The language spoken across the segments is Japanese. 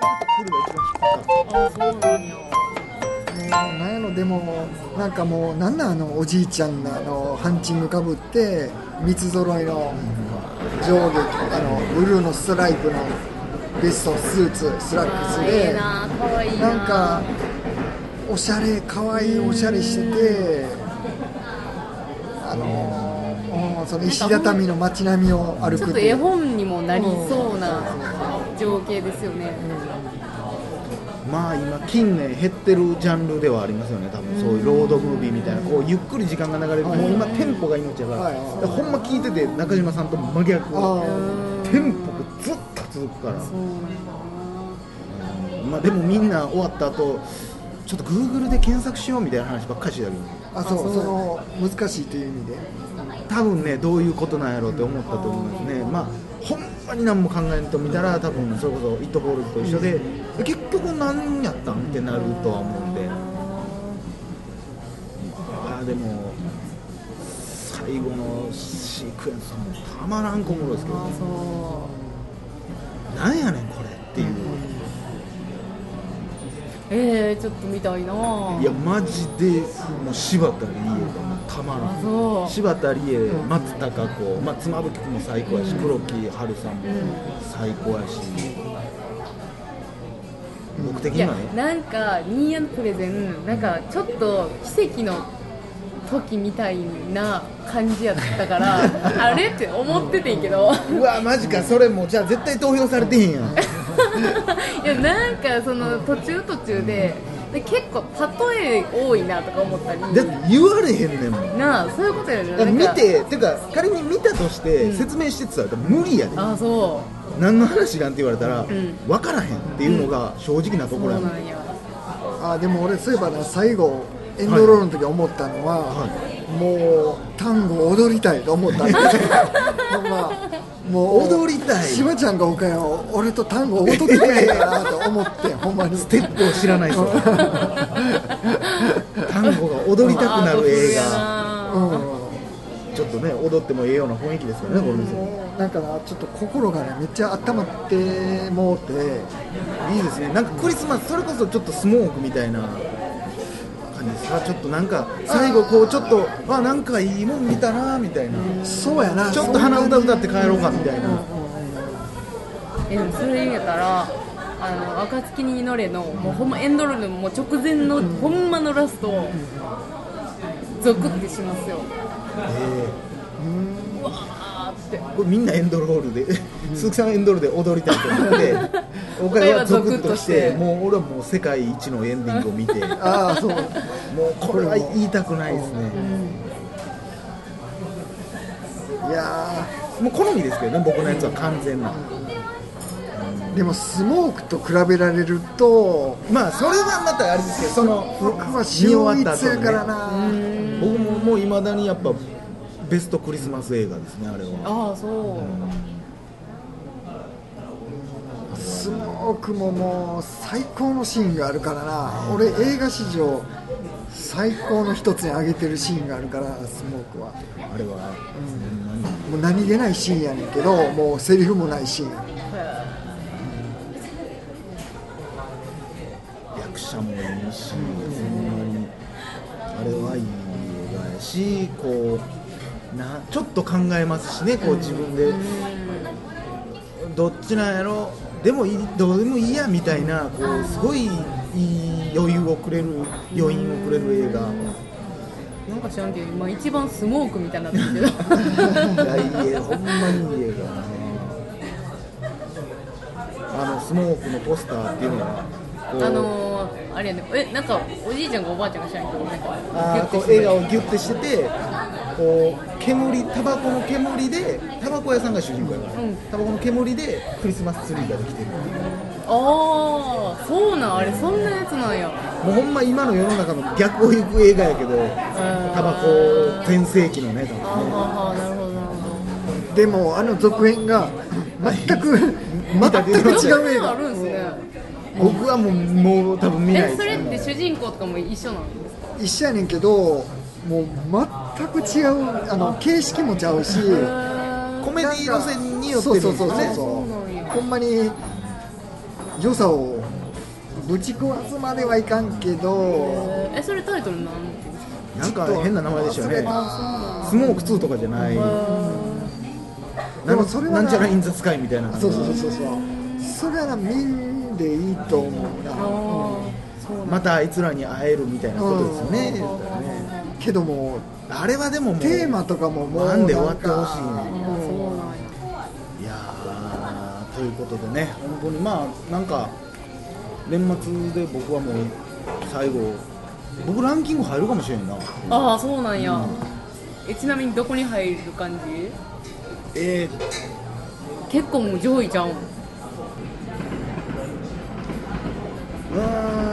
が一番引っかったあそうなんやもなんやろでもなんかもうなんなんあのおじいちゃんのあのハンチングかぶって三つ揃いの上下あのブルーのストライプのベストスーツスラックスでな可愛いななんかおしゃれ可愛いおしゃれしててその石畳の街並みを歩ちょくっと絵本にもなりそうな情景ですよね。まあ今近年減ってるジャンルではありますよね多分。そういうロードムービーみたいなこうゆっくり時間が流れるもう今テンポが命やから。はい。ほんま聞いてて中島さんと真逆。あテンポがずっと続くから。そうまあでもみんな終わった後ちょっと Google で検索しようみたいな話ばっかりしてたけど。あそう。あそう。その難しいという意味で多分ねどういうことなんやろうって思ったと思いますね。まあほんまに何も考えんと見たら多分それこそ「イットボールズ」と一緒で結局何やったんってなるとは思うんで。まあでも最後のシークエンスもたまらんこもろですけどあそなんやねんこれっていう。うえー、ちょっと見たいないやマジでもう柴田理恵がもうたまらあん。柴田理恵、松たか子、まあ、妻夫木君も最高やし、黒木華さんも最高やし、僕的にはね、なんかニーヤのプレゼンなんかちょっと奇跡の時みたいな感じやったから あれって思っててんけど。うわ、マジか、それもうじゃあ絶対投票されてへんやん、いやなんかその途中途中でで結構例え多いなとか思ったり。だって言われへんねんもん。なあそういうことやね見て、てか仮に見たとしてうん。説明してって言ったら無理やで、あそ何の話なんて言われたら、ん。分からへんっていうのが正直なところやもん、うなんや。あでも俺そういえばな最後エンドロールの時思ったのは、はもう単語踊りたいと思ったんまもう踊りたい。しばちゃんがおかよ俺と単語踊ってくれへんかなと思ってほんまに。ステップを知らない人、単語が踊りたくなる映画。うん。画ちょっとね踊ってもええような雰囲気ですよね、この店もうなんかなちょっと心がねめっちゃ温まってもうていいですね。なんかクリスマスそれこそちょっとスモークみたいな感じですかちょっとなんか最後こうちょっとあなんかいいもん見たなみたいな。そうやな。ちょっと鼻歌歌って帰ろうかみたいな。えでもそれやったらあの暁に祈れのもうほんまエンドロールのもう直前のほんまのラストをゾクってしますよ。うわーって。これみんなエンドロールで鈴木さんはエンドロールで踊りたいと思って 岡山はゾクッとして。もう俺はもう世界一のエンディングを見て。も うああそう。これは言いたくないですね。いやもう好みですけどね僕のやつは完全な。ーでもスモークと比べられるとまあそれはまたあれですけどその僕は見終秀わっ逸た後にねやからな。僕ももういまだにやっぱベストクリスマス映画ですねあれは。ああそうスモークももう最高のシーンがあるからな。俺映画史上最高の一つに挙げてるシーンがあるからスモークは。あれは、ほん。もう何気ないシーンやねんけどもうセリフもないシーン役者もいいし、ほん。あれはいい映画やしこうなちょっと考えますしねこう自分で、どっちなんやろ？でもいいどうでもいいやみたいなこうすごいいい余裕をくれる余韻をくれる映画。なんか知らんけど今一番スモークみたいになってるけど。いやほんまにいい映画あのスモークのポスターっていうのがこう。あのー、あれやねえなんかおじいちゃんがおばあちゃんが知らんけどなんかあーこうギュッてして映画をギュッてしててこう煙タバコの煙でタバコ屋さんが主人公やから、うんタバコの煙でクリスマスツリーができてるっていうああそうなんあれそんなやつなんやもうほんま今の世の中の逆を行く映画やけどタバコ全盛期のね多分ねあなるほどなるほどでもあの続編が全く全く違う映画あるんですね僕はもうもう多分見ないそれって主人公とかも一緒なんですか一緒やねんけどもう全く違うあの形式もちゃうしコメディ路線によってるんですよね。そうそうそうそうそう。なんやほんまに良さをぶち壊すまではいかんけどええそれタイトルなんなんか変な名前でしたよね。あスモーク2とかじゃない。でもそれはななんちゃらインザスカイみたいなそうそうそうそうそう。それはな見んでいいと思うな、またあいつらに会えるみたいなことですよねけどもあれはでもテーマとかももうワンで終わってほしいね。あーそうなんや。いやーということでね本当にまあなんか年末で僕はもう最後僕ランキング入るかもしれんな。ああそうなんや、えちなみにどこに入る感じ？え結構もう上位じゃん。ー、うー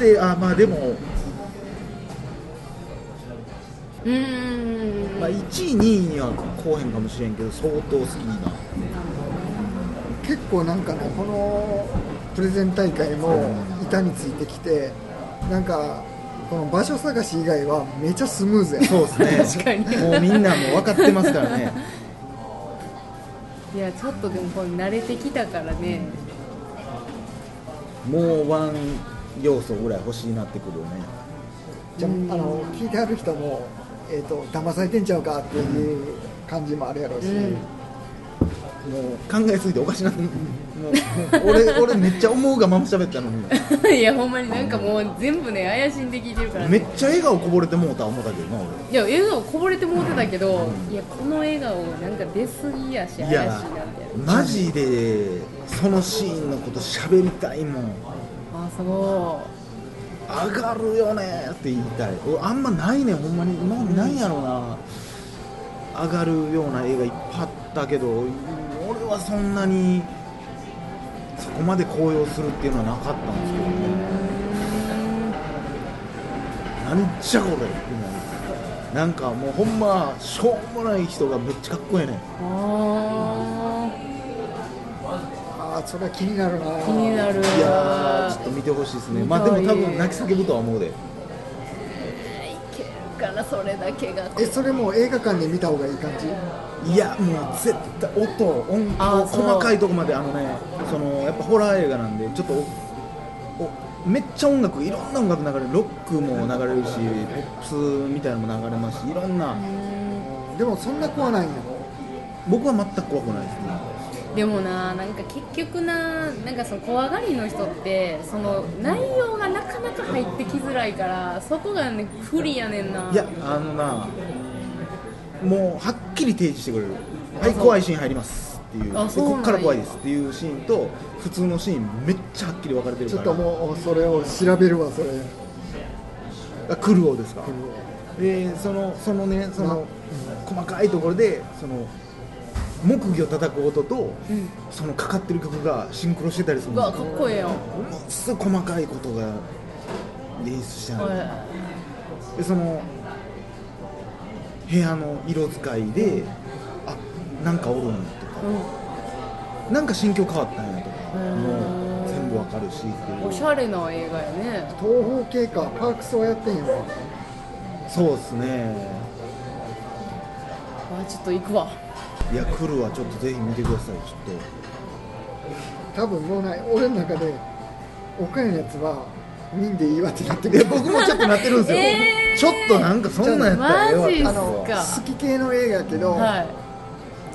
言ってあまあでも、うーん。まあ、1位2位にはこうへんかもしれんけど相当好きな結構なんかねこのプレゼン大会も板についてきてなんかこの場所探し以外はめちゃスムーズや。そうですね。確かに。もうみんなもう分かってますからね。いやちょっとでもこれ慣れてきたからね。もうワン要素ぐらい欲しいなってくるよね。じゃああの聞いてある人も、えー、と騙されてんちゃうかっていう感じもあるやろうし、うん。もう考えすぎておかしなもう俺俺めっちゃ思うがまま喋ったのに。いやほんまになんかもう全部ね怪しんで聞いてるから、ね、めっちゃ笑顔こぼれてもうた思ったけどな俺。いや笑顔こぼれてもうてたけど、いやこの笑顔なんか出過ぎやし怪しいなみたいいやな。マジでそのシーンのこと喋りたいもんあそ上がるよねって言いたい。あんまないねほんまに。今までないやろうな。上がるような映画いっぱいあったけど俺はそんなにそこまで高揚するっていうのはなかったんですけどね。なんじゃこれってなるなんかもうほんましょうもない人がめっちゃかっこええねん。それは気になるな。ー気になる。いやーちょっと見てほしいですね。まあでも多分泣き叫ぶとは思うで。いけるからそれだけが。えそれもう映画館で見た方がいい感じ？いやもう絶対音音細かいとこまであのねそのやっぱホラー映画なんでちょっとめっちゃ音楽いろんな音楽流れるロックも流れるしポップスみたいなのも流れますしいろんな。でもそんな怖ないんや僕は全く怖くないですねでもななんか結局ななんかその怖がりの人ってその内容がなかなか入ってきづらいからそこがね不利やねんな。いやあのなもうはっきり提示してくれる。はい怖いシーン入りますっていう。であそうなんや。こっから怖いですっていうシーンと普通のシーンめっちゃはっきり分かれてるちょっともうそれを調べるわそれ。あクルオですか？でそのそのねその細かいところでその木魚叩く音と、うん。そのかかってる曲がシンクロしてたりするうんわですよ。かっこええやん。ものすごい細かいことが演出してある、はでその部屋の色使いで、あなんかおるんやといか、うなんか心境変わったんやとか。もう全部わかるし。ってん、いうおしゃれな映画やね。東方系かパークスはやってんよそうですねあちょっと行くわいや来るはちょっとぜひ見てください。ちょっと。多分もうない俺の中で岡山のやつは見んでいいわってなっていやる僕もちょっとなってるんですよ、えー。ちょっとなんかそんなんやったらええわマジっすあのか。好き系の映画やけど、はい。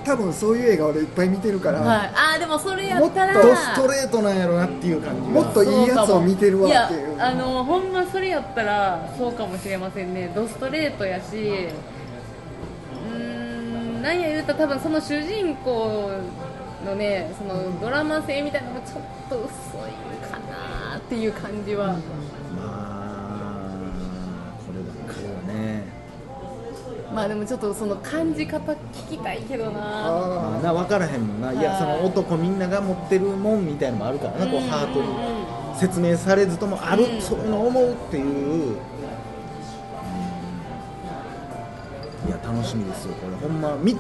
多分そういう映画俺いっぱい見てるから、はい、あーでもそれやったらもっとドストレートなんやろなっていう感じが。も。っといいやつを見てるわっていう。いやあのほんまそれやったらそうかもしれませんね。ドストレートやしなんや言うたら多分その主人公のねそのドラマ性みたいなのもちょっと薄いかなっていう感じは、まあこればっかりはね。まあでもちょっとその感じ方聞きたいけどな。あまあな分からへんもんな。い。やはいその男みんなが持ってるもんみたいのもあるからな。こううんハートうんに説明されずともあるうん。そういうの思うっていう楽しみですよこれ。ほんまみ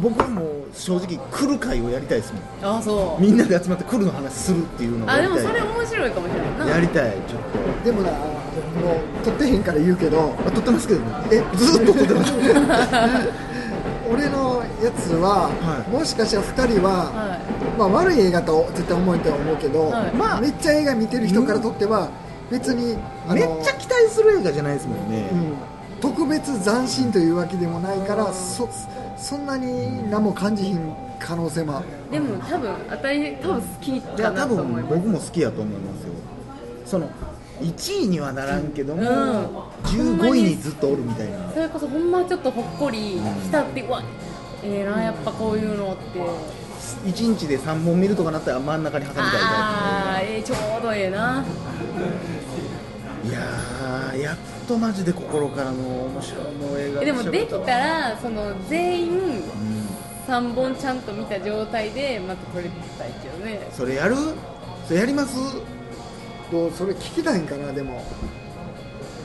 僕はもう正直来る会をやりたいですもん。あそう。みんなで集まって来るの話するっていうのをあでもやりたい。それ面白いかもしれない。なやりたいちょっーでもなもう撮ってへんから言うけどとあ撮ってますけどね。えずっと撮ってます 俺のやつは、はい。もしかしたら2人は、はまあ、悪い映画と絶対思えとは思うけど、はい。まあ、めっちゃ映画見てる人からとっては別にめっちゃ期待する映画じゃないですもんね、うん、特別斬新というわけでもないからそそんなに何も感じひん可能性も。あるいでも多分当たり多分好きいや多かなと思います。分僕も好きやと思いますよ。その1位にはならんけども、うん。15位にずっとおるみたいな。それこそほんまちょっとほっこりしたってうわええなやっぱこういうのって。1日で3本見るとかなったら真ん中に挟みたいタああええちょうどええな。イプいやーやっとマジで心からの面白いの映画えでもできたらその全員うん。3本ちゃんと見た状態でまた撮れたいけどね。それやる？それやります？どうそれ聞きたいんかなでも。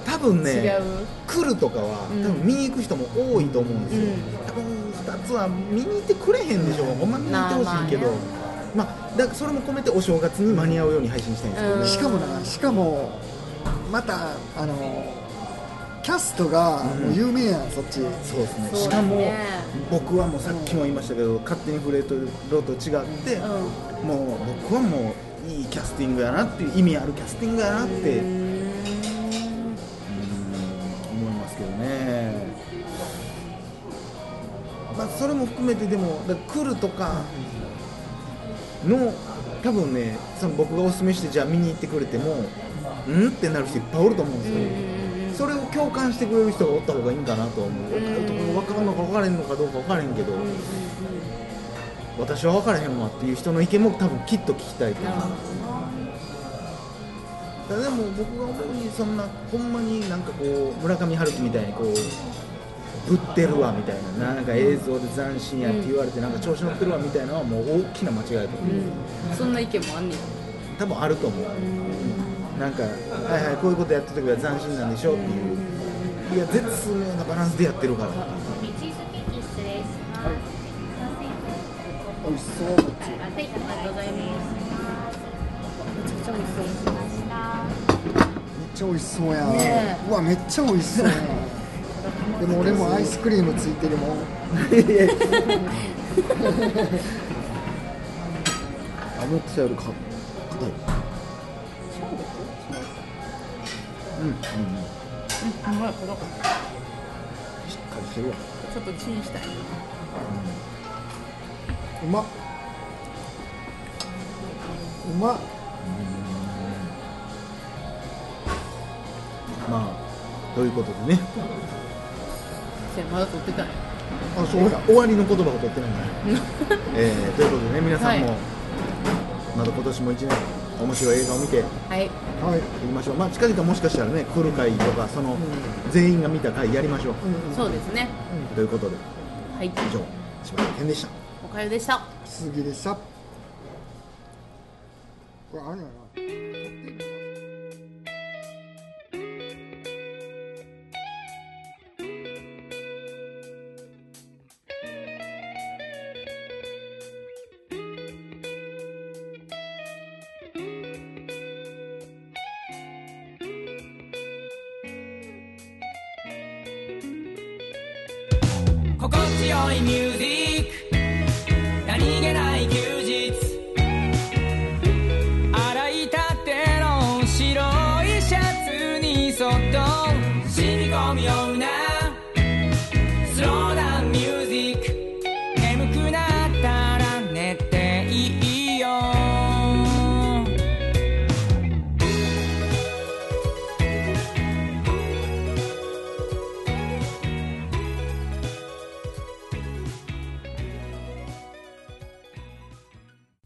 多分ね違う。来るとかは、うん。多分見に行く人も多いと思うんですよ、うん。多分2つは見に行ってくれへんでしょう、ほんま見に行ってほしいけど、まあだからそれも込めてお正月に間に合うように配信したいんですけどね、うん。しかもなしかもまたあのキャストがもう有名やん、そっち。そうですね。しかもね。僕はもうさっきも言いましたけど、勝手に触れとろと違って、うん。もう僕はもういいキャスティングやなっていう意味あるキャスティングやなって、うーん。うん思いますけどね、まあ、それも含めてでもだから来るとかの多分ねその僕がおすすめしてじゃあ見に行ってくれてもうん？ってなる人いっぱいおると思うんですよ、それを共感してくれる人がおった方がいいんかなとは思う。分かるところ分かるのか分からへんのかどうか分からへん。けど、私は分からへんわっていう人の意見も多分きっと聞きたいと思う。なるほどなでも僕が思うにそんなほんまになんかこう村上春樹みたいにこうぶってるわみたいななんか映像で斬新やって言われてなんか調子乗ってるわみたいなのはもう大きな間違いだと思う、うん。そんな意見もあんねん多分あると思う、なんかはいはいこういうことやった時は斬新なんでしょっていう。いや絶妙なバランスでやってるから。美味しそう。はい、ありがとうございます。めちゃくちゃ美味しそう。めっちゃ美味しそうや。ん、ねうわめっちゃ美味しそうや。んでも俺もアイスクリームついてるもん。思 ってたよりか硬いうん。うん。うん。うん。うまいほどしっかりしてるわちょっとチンしたいうん、うまっうまっまあということでねまだ撮ってたん。やあそうや終わりの言葉が取ってないから、えーということでね皆さん。も、はいまた今年も一年面白い映画を見て。はい。はい。いきましょう。まあ近々もしかしたらね来る会とかその、全員が見た回やりましょう、うんうん。そうですね。ということで。はい。以上。柴田健でした。おかゆでした。杉でした。これあれやいミュージック。何気ない休日。洗いたての白